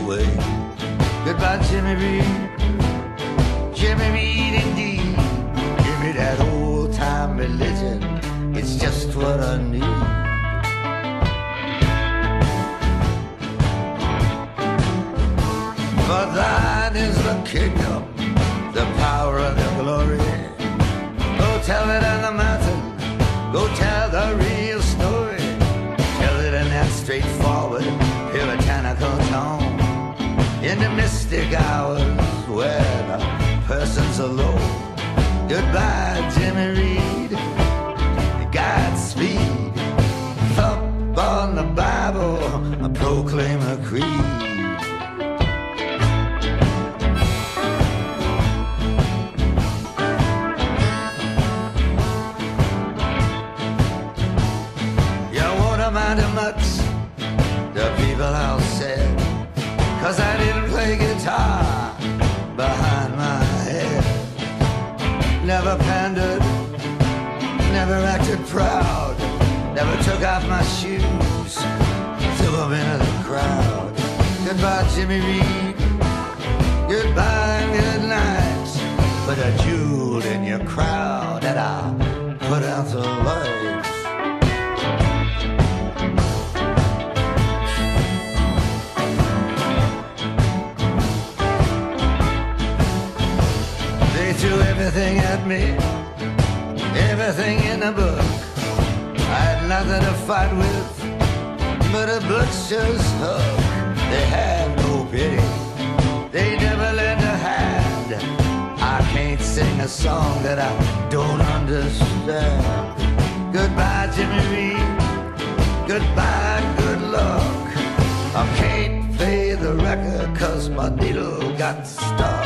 away. Goodbye, Jimmy Reed. Jimmy Reed, indeed. Give me that old time religion. It's just what I need. For thine is the kingdom, Never pandered, never acted proud. Never took off my shoes, threw them into the crowd. Goodbye, Jimmy Reed. Goodbye good night. Put a jewel in your crowd and I'll me, everything in the book. I had nothing to fight with, but a butcher's hook. They had no pity, they never lend a hand. I can't sing a song that I don't understand. Goodbye, Jimmy Reed. Goodbye, good luck. I can't play the record cause my needle got stuck.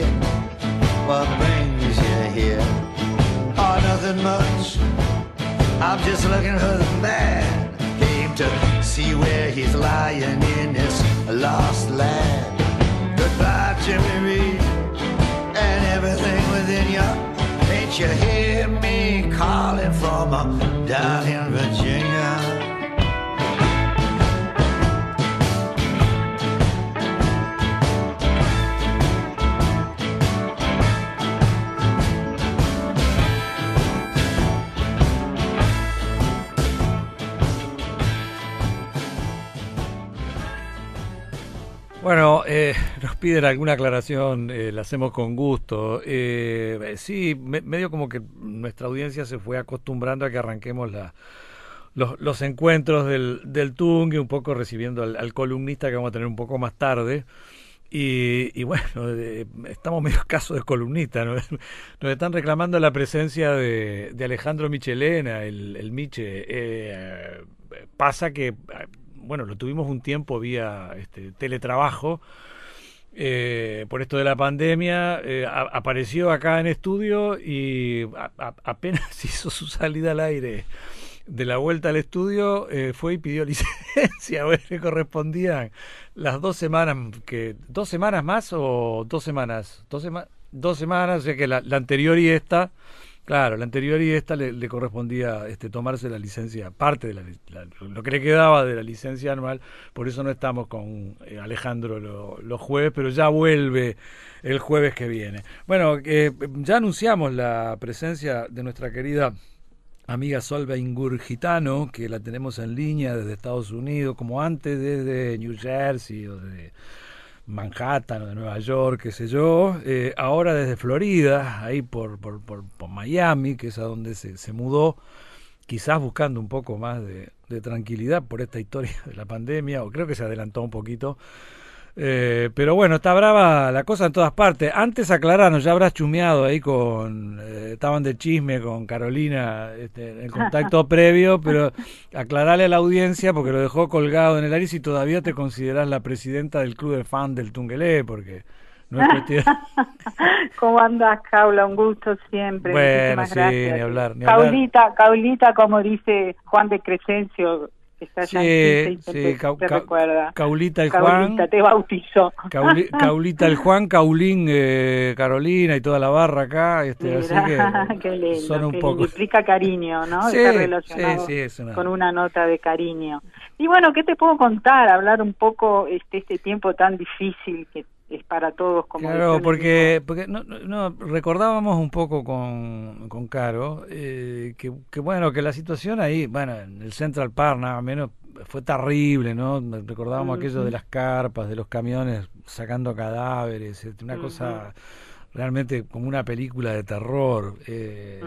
Asking, what brings you here? Oh, nothing much. I'm just looking for the man. Came to see where he's lying in this lost land. Goodbye, Jimmy Reed, and everything within you. Ain't you hear me calling from uh, down in Virginia? Piden alguna aclaración, eh, la hacemos con gusto. Eh, sí, me- medio como que nuestra audiencia se fue acostumbrando a que arranquemos la, los, encuentros del, del Tungue, un poco recibiendo al, columnista que vamos a tener un poco más tarde. Y, y bueno, estamos medio escasos de columnistas. ¿no? Nos están reclamando la presencia de, de Alejandro Michelena, el, el Miche. Eh, pasa que, bueno, lo tuvimos un tiempo vía este, teletrabajo. Eh, por esto de la pandemia, eh, apareció acá en estudio y a- a- apenas hizo su salida al aire de la vuelta al estudio, eh, fue y pidió licencia, a ver, le correspondían. Las dos semanas, que dos semanas más o dos semanas, dos, sema- dos semanas, o sea que la, la anterior y esta Claro, la anterior y esta le, correspondía este, tomarse la licencia, parte de la, lo que le quedaba de la licencia anual, por eso no estamos con eh, Alejandro los jueves, pero ya vuelve el jueves que viene. Bueno, eh, ya anunciamos la presencia de nuestra querida amiga Solva Ingurgitano, que la tenemos en línea desde Estados Unidos, como antes desde New Jersey o de Manhattan o de Nueva York, qué sé yo, eh, ahora desde Florida, ahí por, por, por, Miami, que es a donde se, se mudó, quizás buscando un poco más de, de tranquilidad por esta historia de la pandemia, o creo que se adelantó un poquito, eh, pero bueno, está brava la cosa en todas partes. Antes aclararnos, ya habrás chumeado ahí con, eh, estaban de chisme con Carolina este, en contacto previo, pero aclararle a la audiencia porque lo dejó colgado en el aire y todavía te consideras la presidenta del club de fan del Tungelé, porque no es cuestión. ¿Cómo andas, Caula? Un gusto siempre. Bueno, sí, ni hablar. Ni Caulita, Caulita, como dice Juan de Crescencio, está sí, sí, recuerda. Caulita el Juan. te bautizó. Caulita el Juan, Caulín, eh, Carolina y toda la barra acá. Este, así que qué lindo, son un poco... Implica cariño, ¿no? Sí, Está relacionado con una nota de cariño. Y bueno, ¿qué te puedo contar? Hablar un poco este, este tiempo tan difícil que es para todos como claro porque porque no, no, recordábamos un poco con, con Caro eh, que, que, bueno que la situación ahí bueno en el Central Park nada menos fue terrible no recordábamos aquello de las carpas de los camiones sacando cadáveres este, una cosa realmente como una película de terror eh,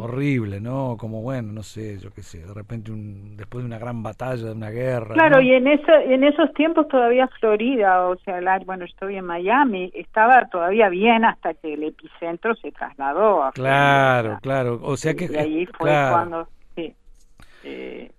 horrible, ¿no? Como bueno, no sé, yo qué sé, de repente un, después de una gran batalla, de una guerra. Claro, y en eso, en esos tiempos todavía Florida, o sea, la, bueno, estoy en Miami, estaba todavía bien hasta que el epicentro se trasladó a Claro, claro, o sea que y ahí fue cuando sí. Eh,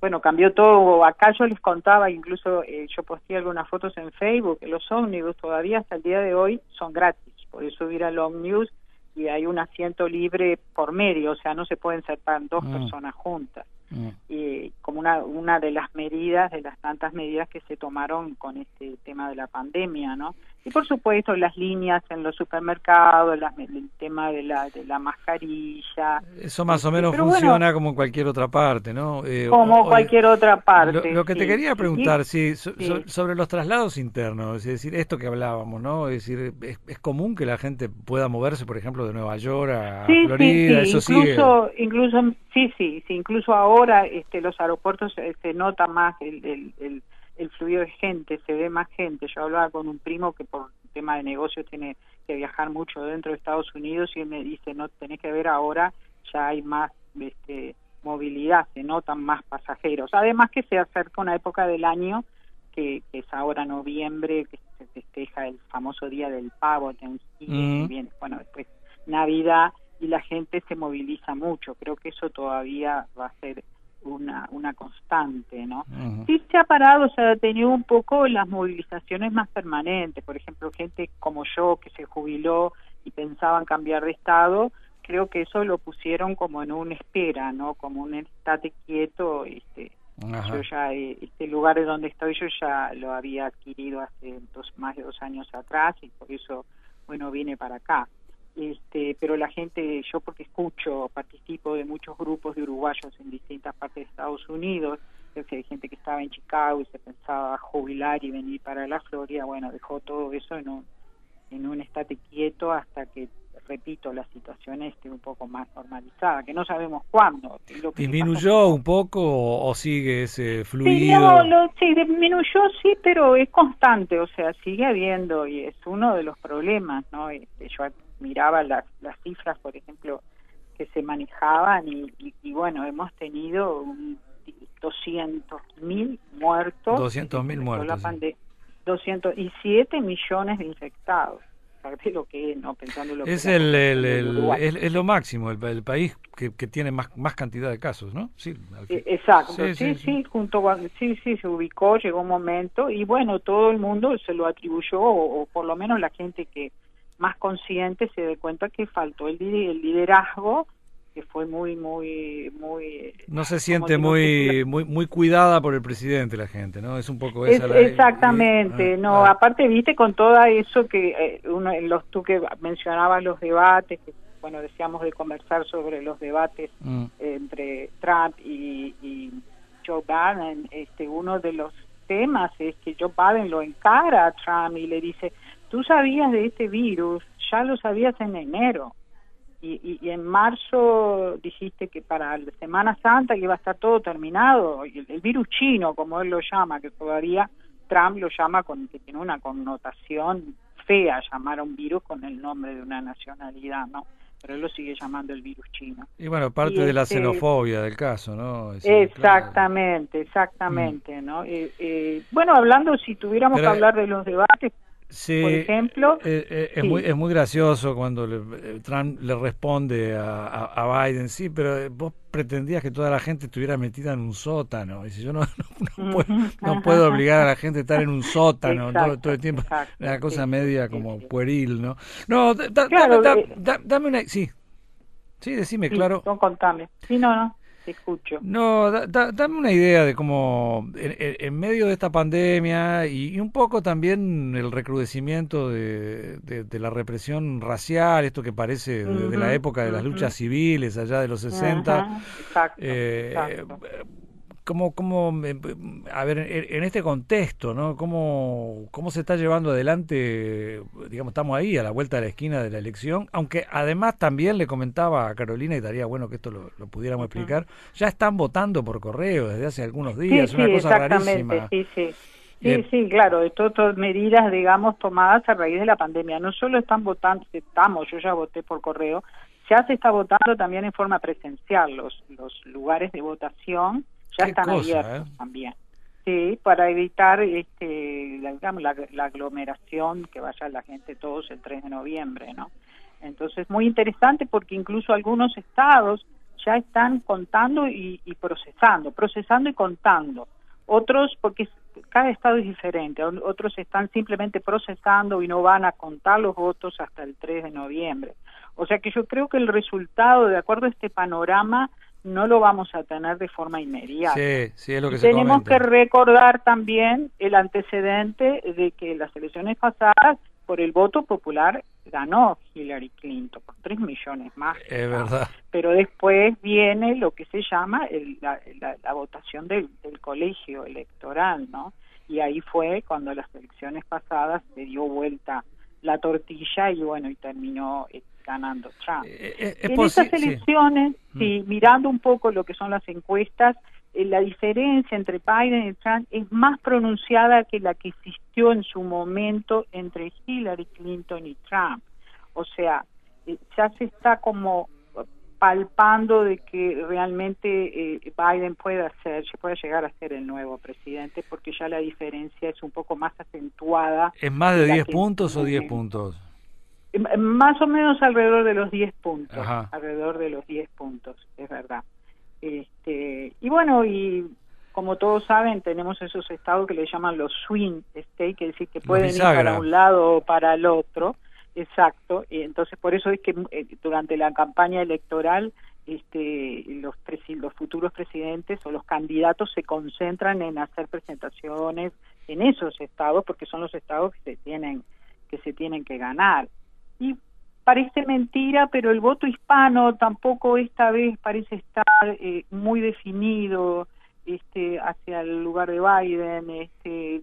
bueno, cambió todo. Acá yo les contaba, incluso eh, yo posté algunas fotos en Facebook, los ómnibus todavía hasta el día de hoy son gratis podés subir al Omnius y hay un asiento libre por medio, o sea, no se pueden sentar dos mm. personas juntas. Mm. Y como una, una de las medidas, de las tantas medidas que se tomaron con este tema de la pandemia, ¿no? Y por supuesto las líneas en los supermercados, el tema de la, de la mascarilla. Eso más o este, menos funciona como en cualquier otra parte, ¿no? Eh, como cualquier otra parte. Lo, que te quería preguntar, sí, sobre los traslados internos, es decir, esto que hablábamos, ¿no? Es decir, es, común que la gente pueda moverse, por ejemplo, de Nueva York a Florida, eso incluso, Incluso, sí, sí, sí, incluso ahora este, los aeropuertos se nota más el, el el fluido de gente, se ve más gente. Yo hablaba con un primo que por tema de negocios tiene que viajar mucho dentro de Estados Unidos y él me dice, no, tenés que ver ahora, ya hay más este, movilidad, se notan más pasajeros. Además que se acerca una época del año que, es ahora noviembre, que se festeja el famoso Día del Pavo, y bien, bueno, después Navidad y la gente se moviliza mucho. Creo que eso todavía va a ser una, una constante, ¿no? Sí se ha parado, se ha tenido un poco las movilizaciones más permanentes, por ejemplo, gente como yo que se jubiló y pensaban cambiar de estado, creo que eso lo pusieron como en una espera, ¿no? Como un estate quieto, este, yo ya, eh, este lugar en donde estoy yo ya lo había adquirido hace dos, más de dos años atrás y por eso, bueno, vine para acá este, pero la gente, yo porque escucho, participo de muchos grupos de uruguayos en distintas partes de Estados Unidos, hay gente que estaba en Chicago y se pensaba jubilar y venir para la Florida, bueno, dejó todo eso en un, en un estate quieto hasta que, repito, la situación esté un poco más normalizada, que no sabemos cuándo. ¿Disminuyó un poco o sigue ese fluido? Sí, sí, disminuyó, sí, pero es constante, o sea, sigue habiendo y es uno de los problemas, ¿no? Este, yo miraba las, las cifras, por ejemplo, que se manejaban y, bueno, hemos tenido 200 mil muertos. 200 mil muertos. y 7 millones de infectados. Lo que es, ¿no? Pensando lo es, que el, es, lo máximo, el, país que, que, tiene más, más cantidad de casos, ¿no? Sí, e, exacto, sí, sí, junto sí, sí, se ubicó, llegó un momento y bueno, todo el mundo se lo atribuyó, o por lo menos la gente que, más consciente se dé cuenta que faltó el, liderazgo que fue muy muy muy no se siente muy muy muy cuidada por el presidente la gente no es un poco esa exactamente ah, no ah. aparte viste con todo eso que eh, uno los tú que mencionabas los debates que bueno, decíamos de conversar sobre los debates mm. entre Trump y, y, Joe Biden, este, uno de los temas es que Joe Biden lo encara a Trump y le dice, tú sabías de este virus, ya lo sabías en enero. Y, y, en marzo dijiste que para la Semana Santa que iba a estar todo terminado, el, el virus chino, como él lo llama, que todavía Trump lo llama con que tiene una connotación fea llamar a un virus con el nombre de una nacionalidad, ¿no? Pero él lo sigue llamando el virus chino. Y bueno, parte de la este xenofobia del caso, ¿no? exactamente, exactamente, mm. ¿no? Eh, eh, bueno, hablando, si tuviéramos que hablar de los debates, Sí, por ejemplo. Eh, eh, es, muy, es muy gracioso cuando eh, Trump le responde a, Biden, sí, pero vos pretendías que toda la gente estuviera metida en un sótano. Y si yo no, no, puedo, obligar a la gente a estar en un sótano todo, el tiempo. Una cosa media como pueril, ¿no? No, dame una... Sí, sí, decime, claro. No, contame. Sí, no, no escucho. No, dame una idea de cómo en, medio de esta pandemia y, un poco también el recrudecimiento de, la represión racial, esto que parece de, la época de las luchas civiles allá de los 60. exacto, eh, ¿Cómo, cómo, a ver, en este contexto, ¿no? ¿Cómo, ¿Cómo se está llevando adelante, digamos, estamos ahí a la vuelta de la esquina de la elección? Aunque además también le comentaba a Carolina, y estaría bueno que esto lo, pudiéramos explicar, ya están votando por correo desde hace algunos días, sí, una cosa rarísima. Sí, sí. Sí, sí, claro, de todas medidas, digamos, tomadas a raíz de la pandemia. No solo están votando, estamos, yo ya voté por correo, ya se está votando también en forma presencial los, los lugares de votación ya están abiertos ¿eh? también. Sí, para evitar este, la, digamos, la, aglomeración que vaya la gente todos el 3 de noviembre, ¿no? Entonces, muy interesante porque incluso algunos estados ya están contando y, procesando, procesando y contando. Otros, porque cada estado es diferente, otros están simplemente procesando y no van a contar los votos hasta el 3 de noviembre. O sea que yo creo que el resultado, de acuerdo a este panorama, no lo vamos a tener de forma inmediata. Sí, sí, es lo que Tenemos que recordar también el antecedente de que las elecciones pasadas, por el voto popular, ganó Hillary Clinton por tres millones más. Es verdad. Pero después viene lo que se llama la, la, votación del, del colegio electoral, ¿no? Y ahí fue cuando las elecciones pasadas se dio vuelta la tortilla y bueno, y terminó ganando Trump. Eh, eh, en esas elecciones, sí. Mm. mirando un poco lo que son las encuestas, eh, la diferencia entre Biden y Trump es más pronunciada que la que existió en su momento entre Hillary Clinton y Trump. O sea, ya se está como palpando de que realmente Biden puede ser, puede llegar a ser el nuevo presidente, porque ya la diferencia es un poco más acentuada. ¿Es más de 10 puntos o 10 puntos? Más o menos alrededor de los 10 puntos, alrededor de los 10 puntos, es verdad. Este, y bueno, y como todos saben, tenemos esos estados que le llaman los swing states, que decir que pueden ir para un lado o para el otro, exacto. Y entonces por eso es que eh, durante la campaña electoral este, los, los futuros presidentes o los candidatos se concentran en hacer presentaciones en esos estados porque son los estados que se tienen que se tienen que ganar y parece mentira, pero el voto hispano tampoco esta vez parece estar eh, muy definido este, hacia el lugar de Biden. Este,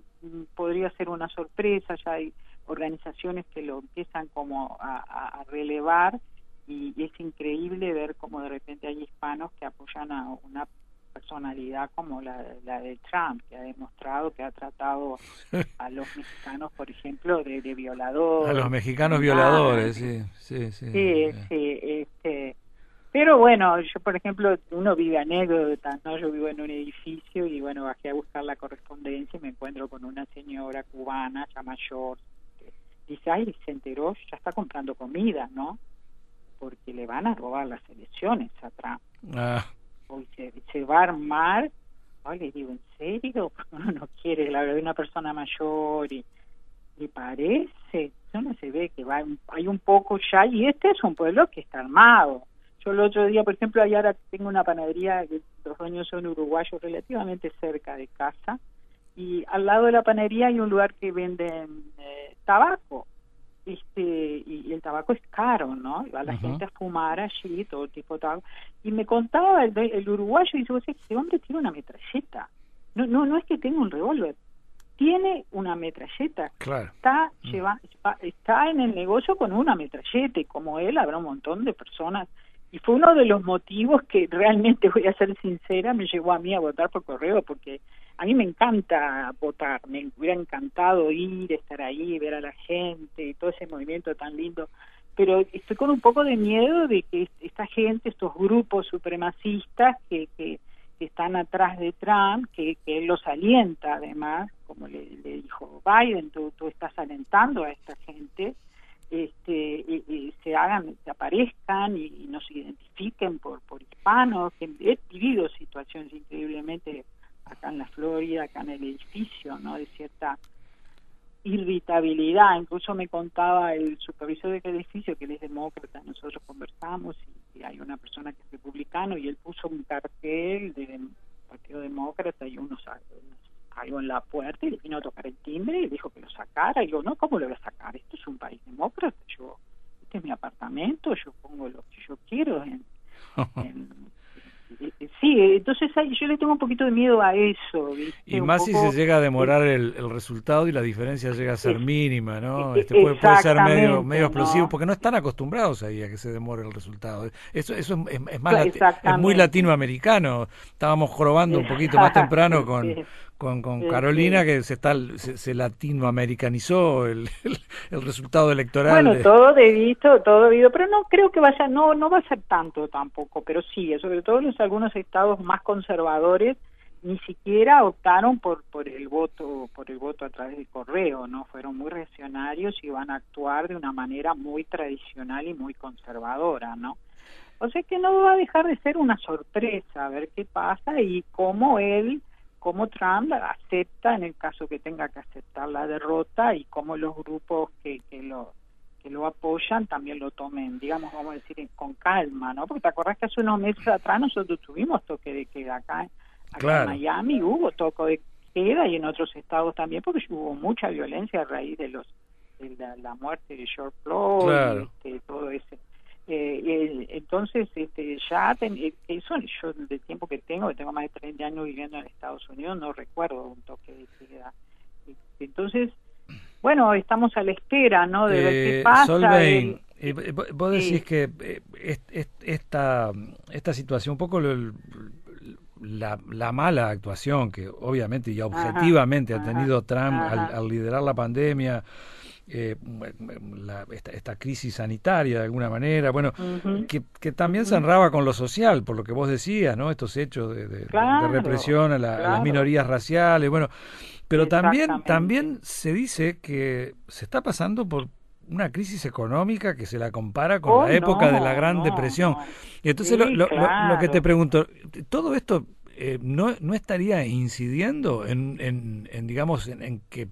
podría ser una sorpresa, ya hay organizaciones que lo empiezan como a, relevar y, y, es increíble ver cómo de repente hay hispanos que apoyan a una personalidad como la, de Trump, que ha demostrado que ha tratado a los mexicanos, por ejemplo, de, violadores. A los mexicanos violadores, sí, sí, sí. Sí, sí, este, pero bueno, yo por ejemplo, uno vive anécdotas, ¿no? Yo vivo en un edificio y bueno, bajé a buscar la correspondencia y me encuentro con una señora cubana, ya mayor, que dice, ay, se enteró, ya está comprando comida, ¿no? Porque le van a robar las elecciones a Trump. Ah se, va a armar. Ay, le digo, ¿en serio? Uno no quiere la verdad una persona mayor y le parece, no se ve que va, hay un poco ya, y este es un pueblo que está armado. Yo el otro día, por ejemplo, allá ahora tengo una panadería, los dueños son uruguayos, relativamente cerca de casa, y al lado de la panadería hay un lugar que venden eh, tabaco. Este, y, el tabaco es caro, ¿no? va la gente a fumar allí, todo tipo de tabaco. Y me contaba el, el uruguayo, y dice, ese hombre tiene una metralleta. No, no, no es que tenga un revólver, tiene una metralleta. Claro. Está, mm. lleva, está en el negocio con una metralleta y como él habrá un montón de personas. Y fue uno de los motivos que realmente, voy a ser sincera, me llevó a mí a votar por correo porque a mí me encanta votar, me hubiera encantado ir, estar ahí, ver a la gente y todo ese movimiento tan lindo. Pero estoy con un poco de miedo de que esta gente, estos grupos supremacistas que, que que están atrás de Trump, que, él los alienta además, como le, dijo Biden, tú, tú, estás alentando a esta gente, este, se hagan, se aparezcan y, y, nos identifiquen por, por hispanos, que he vivido situaciones increíblemente acá en la Florida, acá en el edificio, ¿no? De cierta irritabilidad. Incluso me contaba el supervisor del edificio, que él es demócrata, nosotros conversamos y, hay una persona que es republicano y él puso un cartel del Partido Demócrata y unos, algo en la puerta y le vino a tocar el timbre y dijo que lo sacara. Y yo, no, ¿cómo lo voy a sacar? Esto es un país demócrata. Yo, este es mi apartamento, yo pongo lo que yo quiero en Sí, entonces yo le tengo un poquito de miedo a eso. Y más si se llega a demorar el, resultado y la diferencia llega a ser mínima, ¿no? Este puede, ser medio, medio explosivo, porque no están acostumbrados ahí a que se demore el resultado. Eso, eso es, más es muy latinoamericano. Estábamos jorobando un poquito más temprano con, con, con Carolina, que se, está, se, latinoamericanizó el, el, resultado electoral. Bueno, todo debido, todo debido, pero no creo que vaya, no, no va a ser tanto tampoco, pero sí, sobre todo en algunos estados más conservadores ni siquiera optaron por por el voto por el voto a través del correo no fueron muy reaccionarios y van a actuar de una manera muy tradicional y muy conservadora no o sea que no va a dejar de ser una sorpresa a ver qué pasa y cómo él cómo Trump acepta en el caso que tenga que aceptar la derrota y cómo los grupos que, que lo que lo apoyan también lo tomen, digamos, vamos a decir, con calma, ¿no? Porque te acordás que hace unos meses atrás nosotros tuvimos toque de queda acá, acá en Miami, hubo toque de queda y en otros estados también, porque hubo mucha violencia a raíz de los de la, muerte de George Floyd, este, todo ese eh, entonces, este, ya eh, eso yo del tiempo que tengo, que tengo más de 30 años viviendo en Estados Unidos, no recuerdo un toque de queda. Entonces, bueno, estamos a la espera, ¿no? De ver qué eh, pasa. Solveig, vos decís que esta, esta situación, un poco la, la, mala actuación que obviamente y objetivamente ha tenido Trump al, liderar la pandemia, eh, esta, crisis sanitaria de alguna manera, bueno, que, también se enraba con lo social, por lo que vos decías, ¿no? Estos hechos de, represión a, las minorías raciales, bueno, pero también, también se dice que se está pasando por una crisis económica que se la compara con oh, la época de la Gran Depresión. Y entonces lo, lo, que te pregunto, ¿todo esto eh, no, no estaría incidiendo en, en, en digamos, en, que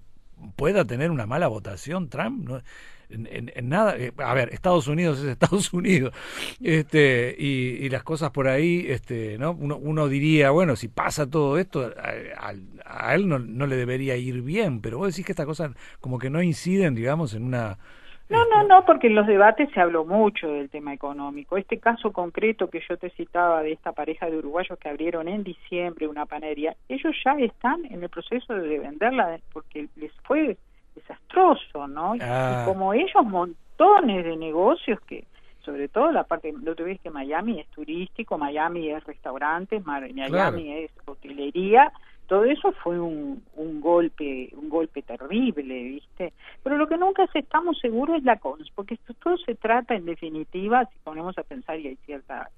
pueda tener una mala votación Trump. ¿no? En, nada, eh, a ver, Estados Unidos es Estados Unidos, este, y, las cosas por ahí, este, ¿no? Uno, uno diría, bueno, si pasa todo esto, a, a él no, no, le debería ir bien, pero vos decís que estas cosas como que no inciden, digamos, en una no, no, no, porque en los debates se habló mucho del tema económico. Este caso concreto que yo te citaba de esta pareja de uruguayos que abrieron en diciembre una panadería, ellos ya están en el proceso de venderla porque les fue desastroso, ¿no? Y ah. como ellos, montones de negocios que, sobre todo la parte, lo que ves que Miami es turístico, Miami es restaurantes, Miami es hotelería, todo eso fue un, un golpe un golpe terrible viste pero lo que nunca estamos seguros es la cons porque esto todo se trata en definitiva si ponemos a pensar y hay cierta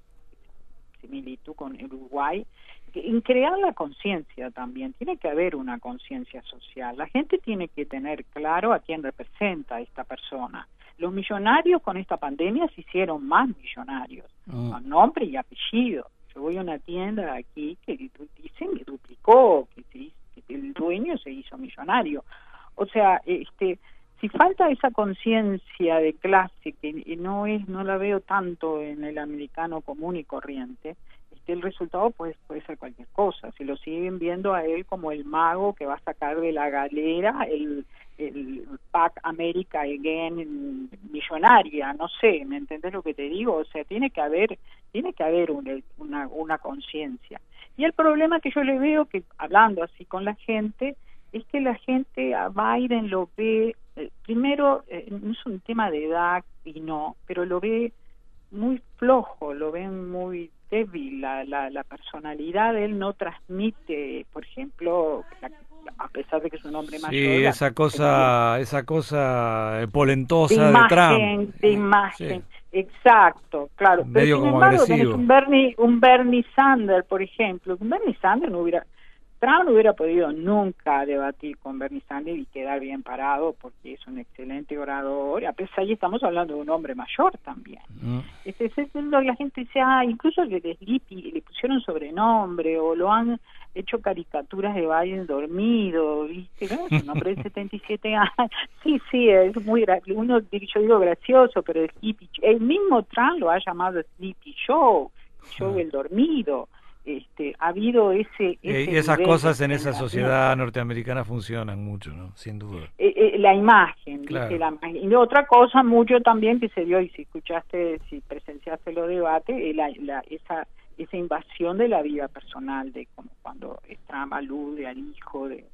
similitud con Uruguay en crear la conciencia también tiene que haber una conciencia social. La gente tiene que tener claro a quién representa a esta persona. Los millonarios con esta pandemia se hicieron más millonarios mm. con nombre y apellido yo voy a una tienda aquí que dicen que duplicó, que, el dueño se hizo millonario. O sea, este, si falta esa conciencia de clase que no es, no la veo tanto en el americano común y corriente, el resultado puede, puede ser cualquier cosa. Si lo siguen viendo a él como el mago que va a sacar de la galera el, el PAC America Again millonaria, no sé, ¿me entiendes lo que te digo? O sea, tiene que haber, tiene que haber una, una conciencia. Y el problema que yo le veo, que hablando así con la gente, es que la gente a Biden lo ve, eh, primero, eh, no es un tema de edad y no, pero lo ve muy flojo, lo ven muy débil, la, la, la personalidad de él no transmite, por ejemplo, a pesar de que es un hombre mayor. Sí, esa cosa, esa cosa polentosa de, Trump. De imagen, exacto, claro. Pero sin embargo, tenés un Bernie, un Bernie Sanders, por ejemplo, un Bernie Sanders no hubiera Trump no hubiera podido nunca debatir con Bernie Sanders y quedar bien parado porque es un excelente orador, a pesar de estamos hablando de un hombre mayor también. Mm. Este, es, la gente dice, ah, incluso le, le pusieron sobrenombre o lo han hecho caricaturas de Biden dormido, ¿viste? ¿No? Es un hombre de 77 años. Sí, sí, es muy, uno, yo digo gracioso, pero el Sleepy, el mismo Trump lo ha llamado Sleepy Show, show del dormido este, ha habido ese... y esas cosas en esa sociedad norteamericana funcionan mucho, ¿no? Sin duda. Eh, eh, la imagen, la Y otra cosa mucho también que se dio, y si escuchaste, si presenciaste los debates, la, esa, esa invasión de la vida personal, de como cuando Trump alude al hijo de,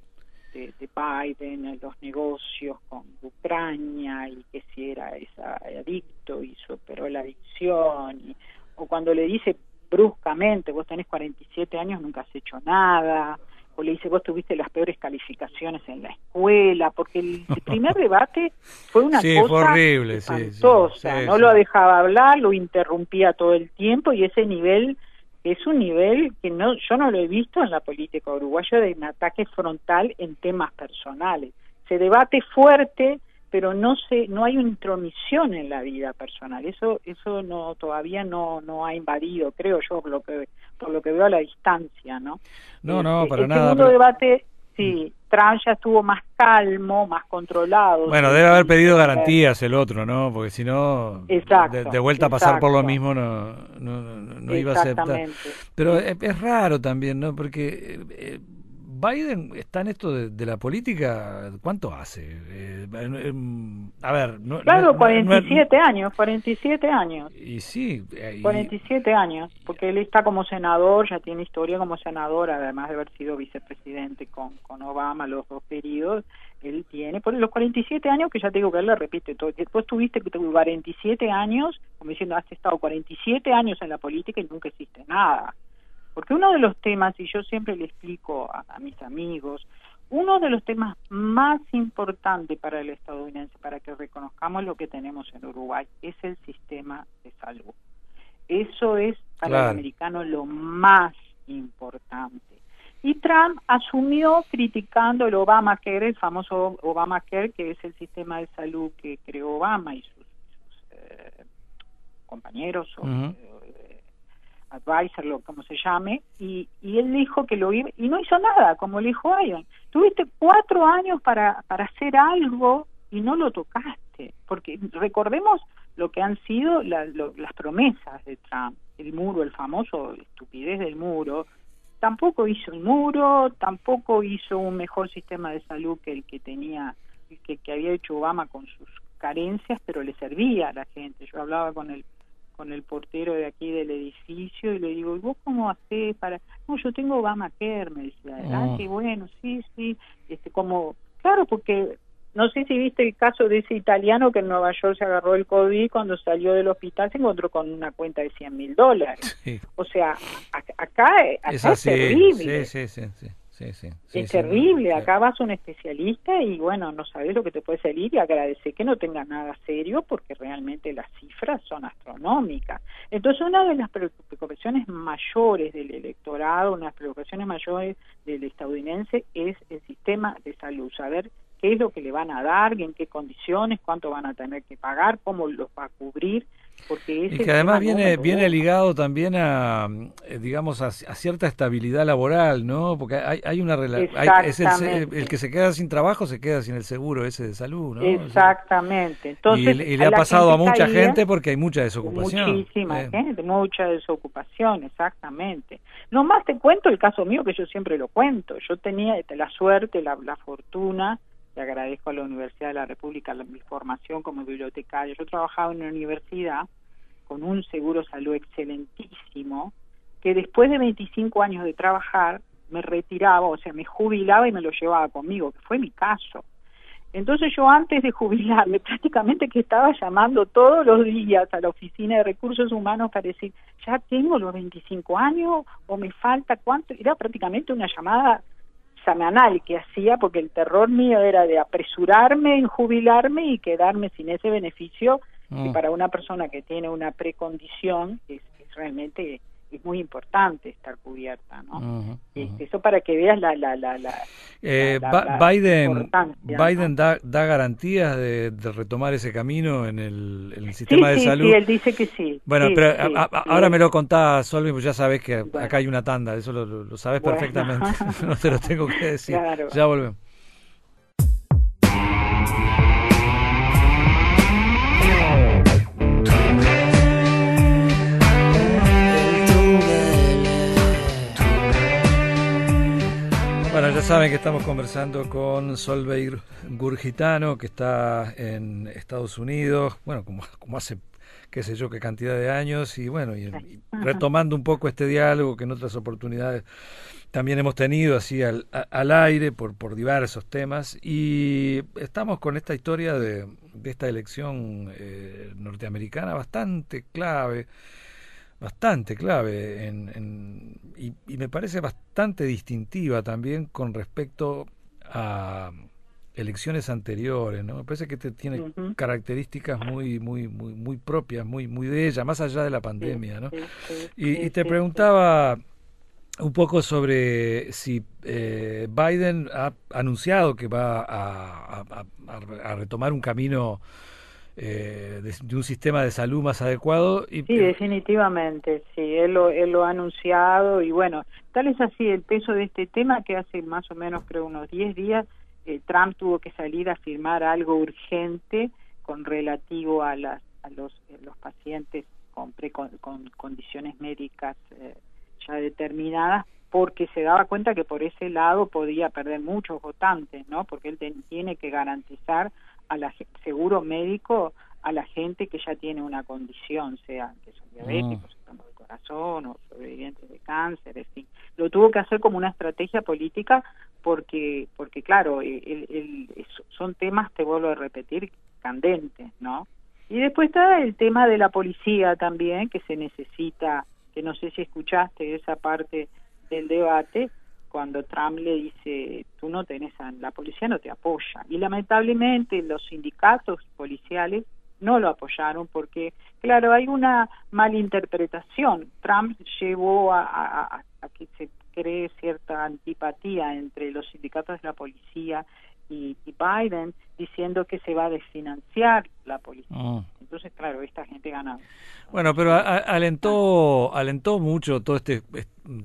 de, Biden, en los negocios con Ucrania, y que si era esa, adicto y superó la adicción, y, o cuando le dice bruscamente, vos tenés 47 años, nunca has hecho nada, o le dice, vos tuviste las peores calificaciones en la escuela, porque el primer debate fue una cosa horrible, espantosa, no lo dejaba hablar, lo interrumpía todo el tiempo y ese nivel es un nivel que no yo no lo he visto en la política uruguaya de un ataque frontal en temas personales. Se debate fuerte, pero no se no hay una intromisión en la vida personal. Eso eso no todavía no no ha invadido creo yo por lo que por lo que veo a la distancia no no no este, para el nada segundo debate sí Trump ya estuvo más calmo más controlado bueno debe haber pedido garantías el otro no porque si no de, vuelta a pasar por lo mismo no no, no, iba a aceptar. Pero es, es, raro también no porque eh, Biden está en esto de, la política, ¿cuánto hace? Eh, a ver, no, claro, 47 años, 47 años. Y sí, 47 años, porque él está como senador, ya tiene historia como senador, además de haber sido vicepresidente con, con Obama los dos periodos, él tiene, por los 47 años que ya te digo que él le repite todo, después tuviste que 47 años, como diciendo, has estado 47 años en la política y nunca hiciste nada. Porque uno de los temas, y yo siempre le explico a, mis amigos, uno de los temas más importantes para el estadounidense, para que reconozcamos lo que tenemos en Uruguay, es el sistema de salud. Eso es para el americano lo más importante. Y Trump asumió criticando el Obamacare, el famoso Obamacare, que es el sistema de salud que creó Obama y sus, eh, compañeros o, advisor, lo como se llame, y, y él dijo que lo iba, y no hizo nada, como le dijo Biden. Tuviste cuatro años para, para hacer algo y no lo tocaste, porque recordemos lo que han sido las promesas de Trump, el muro, el famoso estupidez del muro, tampoco hizo el muro, tampoco hizo un mejor sistema de salud que el que tenía, que, que había hecho Obama con sus carencias, pero le servía a la gente. Yo hablaba con el con el portero de aquí del edificio y le digo, ¿y vos cómo hacés para...? No, yo tengo Obamacare, me decía, ah, qué bueno, sí, sí, este, como, claro, porque no sé si viste el caso de ese italiano que en Nueva York se agarró el COVID cuando salió del hospital se encontró con una cuenta de 100 mil dólares. O sea, acá, acá es, terrible. Sí, sí, sí es terrible, acá vas a un especialista y bueno, no sabes lo que te puede salir y agradecer que no tenga nada serio porque realmente las cifras son astronómicas. Entonces una de las preocupaciones mayores del electorado, una de las preocupaciones mayores del estadounidense es el sistema de salud, saber qué es lo que le van a dar, en qué condiciones, cuánto van a tener que pagar, cómo los va a cubrir, Porque y que además viene viene ligado también a, eh, digamos, a, cierta estabilidad laboral, ¿no? Porque hay, hay una relación, es el, que se queda sin trabajo se queda sin el seguro ese de salud, ¿no? Exactamente. Entonces, y, le ha pasado a mucha gente porque hay mucha desocupación. Muchísima eh. gente, mucha desocupación, exactamente. Nomás te cuento el caso mío que yo siempre lo cuento. Yo tenía la suerte, la, la fortuna le agradezco a la Universidad de la República mi formación como bibliotecario. Yo trabajaba en una universidad con un seguro salud excelentísimo, que después de 25 años de trabajar me retiraba, o sea, me jubilaba y me lo llevaba conmigo, que fue mi caso. Entonces yo antes de jubilarme prácticamente que estaba llamando todos los días a la oficina de recursos humanos para decir, ya tengo los 25 años o me falta cuánto, era prácticamente una llamada semanal que hacía porque el terror mío era de apresurarme en jubilarme y quedarme sin ese beneficio que mm. para una persona que tiene una precondición es, es realmente es muy importante estar cubierta, ¿no? Este, eso para que veas la... la, la, la, eh, Biden, Biden da, da garantías de, retomar ese camino en el, sistema de salud. Sí, él dice que sí. Bueno, pero ahora me lo contás, Solvi, pues ya sabes que acá hay una tanda, eso lo, sabes perfectamente, no te lo tengo que decir. Ya volvemos. Ya saben que estamos conversando con Solveig Gurgitano, que está en Estados Unidos, bueno, como, como hace qué sé yo qué cantidad de años, y bueno, y, retomando un poco este diálogo que en otras oportunidades también hemos tenido así al, al aire por, por diversos temas, y estamos con esta historia de, de esta elección eh, norteamericana bastante clave bastante clave en, y, me parece bastante distintiva también con respecto a elecciones anteriores, ¿no? Me parece que tiene características muy, muy, muy, muy propias, muy, muy de ella, más allá de la pandemia, ¿no? y, te preguntaba un poco sobre si eh, Biden ha anunciado que va a, a retomar un camino eh, de, un sistema de salud más adecuado. Y, sí, definitivamente, sí, él lo, él lo ha anunciado y bueno, tal es así el peso de este tema que hace más o menos creo unos 10 días eh, Trump tuvo que salir a firmar algo urgente con relativo a, las, a los, eh, los pacientes con, con, condiciones médicas ya determinadas porque se daba cuenta que por ese lado podía perder muchos votantes, ¿no? Porque él tiene que garantizar a la seguro médico a la gente que ya tiene una condición, sea que son diabéticos, enfermos del corazón o sobrevivientes de cáncer, en fin. Lo tuvo que hacer como una estrategia política porque, porque claro, el, son temas, te vuelvo a repetir, candentes, ¿no? Y después está el tema de la policía también, que se necesita, que no sé si escuchaste esa parte del debate, cuando Trump le dice, tú no tenés, a, la policía no te apoya. Y lamentablemente los sindicatos policiales no lo apoyaron porque, claro, hay una malinterpretación. Trump llevó a, que se cree cierta antipatía entre los sindicatos de la policía y, Biden diciendo que se va a desfinanciar la policía. Ah. Entonces, claro, esta gente gana. Bueno, pero alentó, alentó mucho todo este,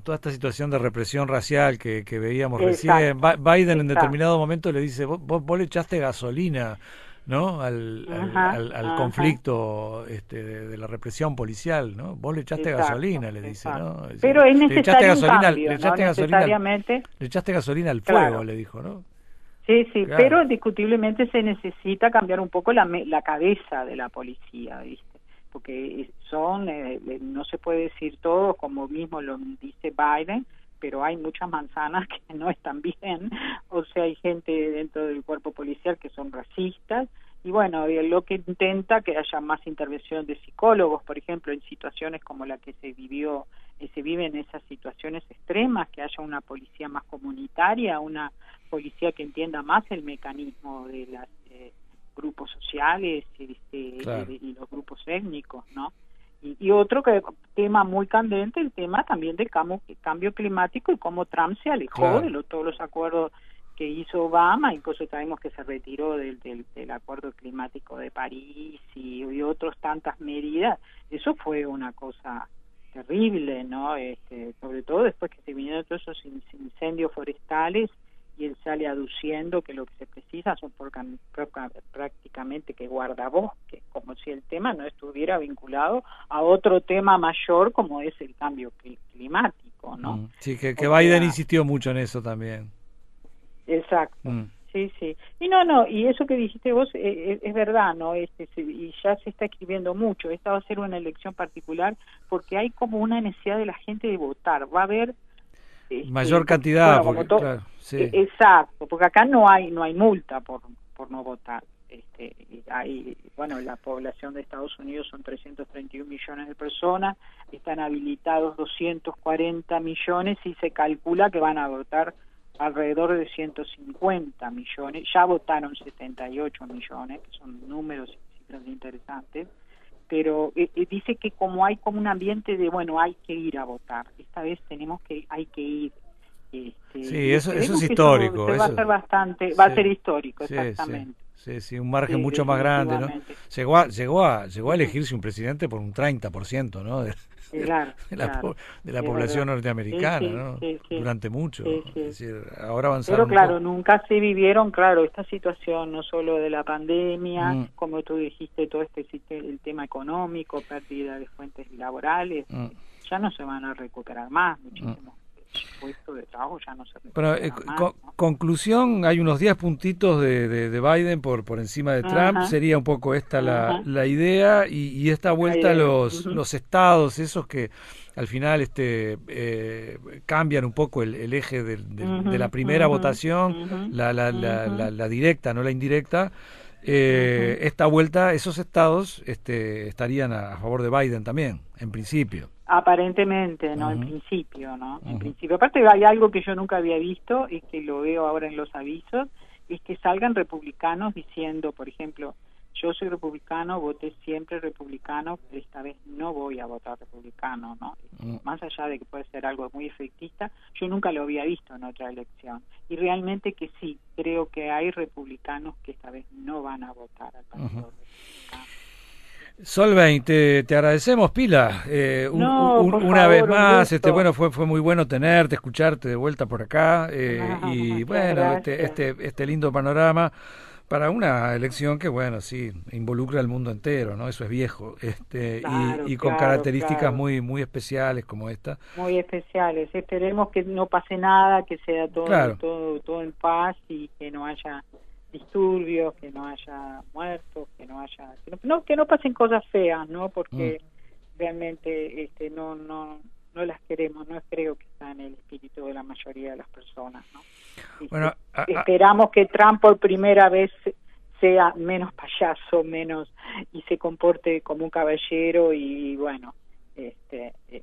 toda esta situación de represión racial que, que veíamos recién. Biden en determinado momento le dice, vos, vos le echaste gasolina. ¿no? al, al, conflicto este, de, la represión policial, ¿no? Vos le echaste gasolina, le dice, ¿no? Pero es necesario le echaste gasolina, le echaste gasolina, le echaste gasolina al fuego, le dijo, ¿no? Sí, sí, pero indiscutiblemente se necesita cambiar un poco la, la cabeza de la policía, ¿viste? Porque son, eh, eh, no se puede decir todo, como mismo lo dice Biden, pero hay muchas manzanas que no están bien, o sea, hay gente dentro del cuerpo policial que son racistas, y bueno, lo que intenta que haya más intervención de psicólogos, por ejemplo, en situaciones como la que se vivió, eh, se vive en esas situaciones extremas, que haya una policía más comunitaria, una policía que entienda más el mecanismo de los eh, grupos sociales este, y los grupos étnicos, ¿no? Y, otro que, tema muy candente, el tema también del cambio, cambio climático y cómo Trump se alejó de todos los acuerdos que hizo Obama, incluso sabemos que se retiró del, del, acuerdo climático de París y, otras tantas medidas, eso fue una cosa terrible, ¿no? Este, sobre todo después que se vinieron todos esos incendios forestales y él sale aduciendo que lo que se precisa son prácticamente que guardabosques, como si el tema no estuviera vinculado a otro tema mayor como es el cambio climático, ¿no? Mm, sí, que, que Biden insistió mucho en eso también. Exacto. Mm. Sí, sí. Y no, no, y eso que dijiste vos eh, eh, es, verdad, ¿no? Este, y ya se está escribiendo mucho. Esta va a ser una elección particular porque hay como una necesidad de la gente de votar. Va a haber este, mayor cantidad e, exacto porque acá no hay no hay multa por por no votar este hay bueno la población de Estados Unidos son 331 millones de personas están habilitados 240 millones y se calcula que van a votar alrededor de 150 millones ya votaron 78 millones que son números y cifras interesantes pero eh, eh, dice que como hay como un ambiente de bueno hay que ir a votar esta vez tenemos que hay que ir este, sí eso, eso es histórico va a ser bastante va a ser histórico exactamente Sí, sí, un margen mucho más grande, ¿no? Llegó a, llegó a, llegó a elegirse un presidente por un 30%, ¿no? De, de la, de la población norteamericana, ¿no? Durante mucho. Es decir, ahora avanzaron. Pero claro, nunca se vivieron, claro, esta situación, no solo de la pandemia, mm. como tú dijiste, todo este el tema económico, pérdida de fuentes laborales, mm. ya no se van a recuperar más muchísimo puesto de trabajo ya no se Pero, eh, conclusión, hay unos 10 puntitos de, de, Biden por, por encima de Trump, sería un poco esta la, la idea y, y esta vuelta a los, los estados, esos que al final este eh, cambian un poco el, el eje de, de, la primera votación, la, la, la, la, directa, no la indirecta. Eh, esta vuelta, esos estados este, estarían a favor de Biden también, en principio. Aparentemente, ¿no? En principio, ¿no? En principio. Aparte hay algo que yo nunca había visto y que lo veo ahora en los avisos, es que salgan republicanos diciendo, por ejemplo, yo soy republicano, voté siempre republicano, pero esta vez no voy a votar republicano, ¿no? Mm. Más allá de que puede ser algo muy efectista, yo nunca lo había visto en otra elección. Y realmente que sí, creo que hay republicanos que esta vez no van a votar al Partido Republicano. Solveig, te, te, agradecemos, Pila, eh, una vez más. Este, bueno, fue, fue muy bueno tenerte, escucharte de vuelta por acá eh, y bueno, este, este, este lindo panorama para una elección que, bueno, sí, involucra al mundo entero, ¿no? Eso es viejo, este, y, con características muy muy especiales como esta. Muy especiales. Esperemos que no pase nada, que sea todo, todo, todo en paz y que no haya disturbios, que no haya muertos, que no haya que no, que no pasen cosas feas, ¿no? Porque mm. realmente este no no no las queremos, no creo que está en el espíritu de la mayoría de las personas, ¿no? Bueno, esperamos que Trump por primera vez sea menos payaso, menos y se comporte como un caballero y bueno, este eh,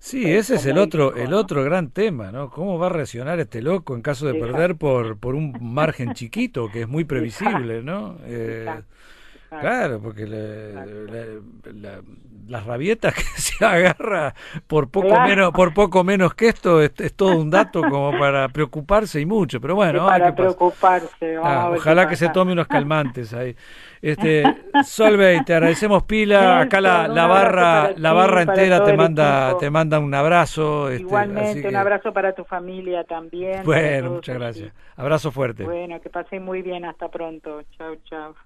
Sí, ese es el otro, el otro gran tema, ¿no? ¿Cómo va a reaccionar este loco en caso de perder por, por un margen chiquito, que es muy previsible, ¿no? Eh, claro, porque las rabietas que se agarra por poco menos, por poco menos que esto es, todo un dato como para preocuparse y mucho, pero bueno, para preocuparse. Ah, ojalá que se tome unos calmantes ahí. Este, Solveig, te agradecemos pila. Acá la, la barra, la barra entera te manda, te manda un abrazo. Este, Igualmente, un abrazo para tu familia también. Bueno, muchas gracias. Abrazo fuerte. Bueno, que pasen muy bien. Hasta pronto. Chao, chao.